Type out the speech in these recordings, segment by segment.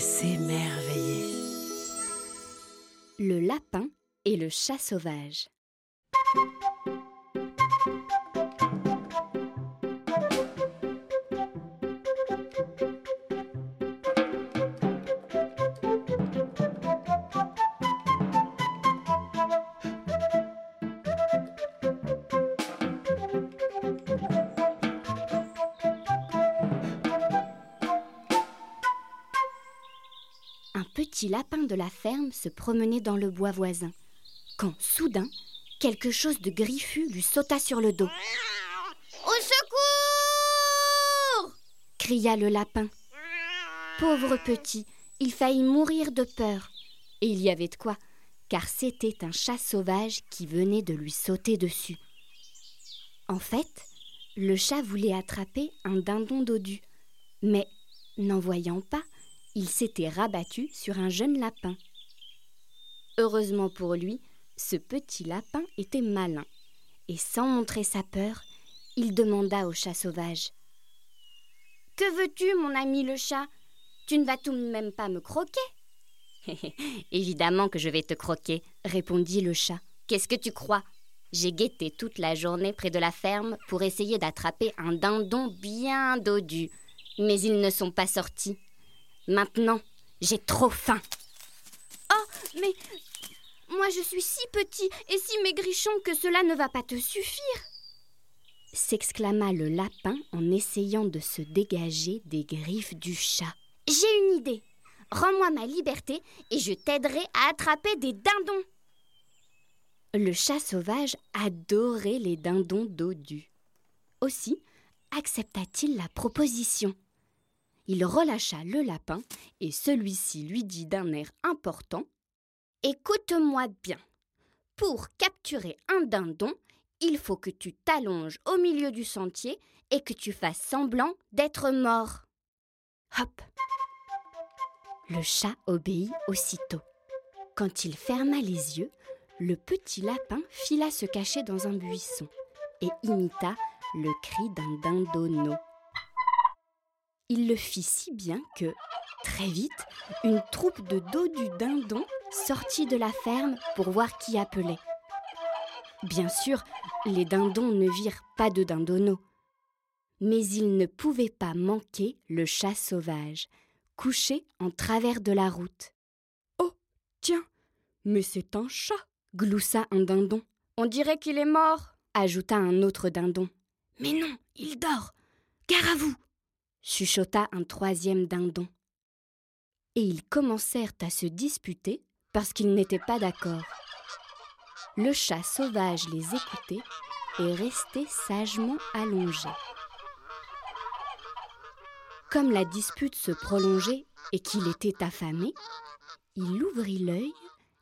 s'émerveiller. Le lapin et le chat sauvage. Un petit lapin de la ferme se promenait dans le bois voisin, quand soudain, quelque chose de griffu lui sauta sur le dos. Au secours cria le lapin. Pauvre petit, il faillit mourir de peur. Et il y avait de quoi, car c'était un chat sauvage qui venait de lui sauter dessus. En fait, le chat voulait attraper un dindon dodu, mais n'en voyant pas, il s'était rabattu sur un jeune lapin. Heureusement pour lui, ce petit lapin était malin, et sans montrer sa peur, il demanda au chat sauvage. Que veux-tu, mon ami le chat? Tu ne vas tout de même pas me croquer Évidemment que je vais te croquer, répondit le chat. Qu'est-ce que tu crois? J'ai guetté toute la journée près de la ferme pour essayer d'attraper un dindon bien dodu, mais ils ne sont pas sortis. Maintenant, j'ai trop faim. Oh, mais moi je suis si petit et si maigrichon que cela ne va pas te suffire s'exclama le lapin en essayant de se dégager des griffes du chat. J'ai une idée. Rends-moi ma liberté et je t'aiderai à attraper des dindons. Le chat sauvage adorait les dindons dodus. Aussi accepta-t-il la proposition. Il relâcha le lapin et celui-ci lui dit d'un air important Écoute-moi bien. Pour capturer un dindon, il faut que tu t'allonges au milieu du sentier et que tu fasses semblant d'être mort. Hop Le chat obéit aussitôt. Quand il ferma les yeux, le petit lapin fila se cacher dans un buisson et imita le cri d'un dindonneau. Il le fit si bien que, très vite, une troupe de dos du dindon sortit de la ferme pour voir qui appelait. Bien sûr, les dindons ne virent pas de dindonneau. Mais ils ne pouvaient pas manquer le chat sauvage, couché en travers de la route. Oh, tiens, mais c'est un chat, gloussa un dindon. On dirait qu'il est mort, ajouta un autre dindon. Mais non, il dort. Gare à vous, chuchota un troisième dindon. Et ils commencèrent à se disputer parce qu'ils n'étaient pas d'accord. Le chat sauvage les écoutait et restait sagement allongé. Comme la dispute se prolongeait et qu'il était affamé, il ouvrit l'œil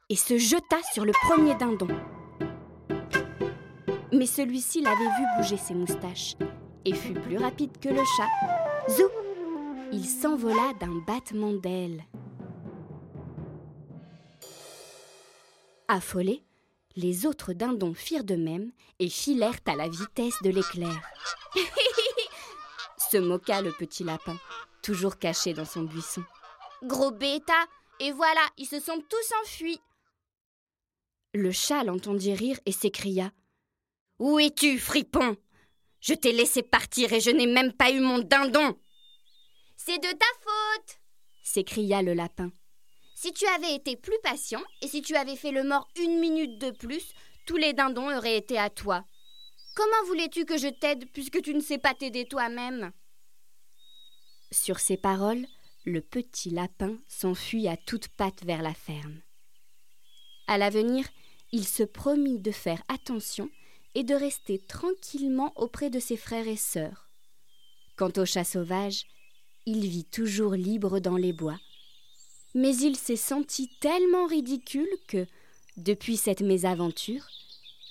et se jeta sur le premier dindon. Mais celui-ci l'avait vu bouger ses moustaches et fut plus rapide que le chat. Zou Il s'envola d'un battement d'ailes. Affolés, les autres dindons firent de même et filèrent à la vitesse de l'éclair. Se moqua le petit lapin, toujours caché dans son buisson. Gros bêta Et voilà, ils se sont tous enfuis Le chat l'entendit rire et s'écria Où es-tu, fripon? Je t'ai laissé partir et je n'ai même pas eu mon dindon C'est de ta faute s'écria le lapin. Si tu avais été plus patient et si tu avais fait le mort une minute de plus, tous les dindons auraient été à toi. Comment voulais-tu que je t'aide puisque tu ne sais pas t'aider toi-même? Sur ces paroles, le petit lapin s'enfuit à toutes pattes vers la ferme. À l'avenir, il se promit de faire attention et de rester tranquillement auprès de ses frères et sœurs. Quant au chat sauvage, il vit toujours libre dans les bois, Mais il s'est senti tellement ridicule que, depuis cette mésaventure,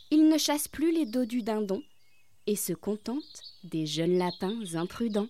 il ne chasse plus les dos du dindon et se contente des jeunes lapins imprudents.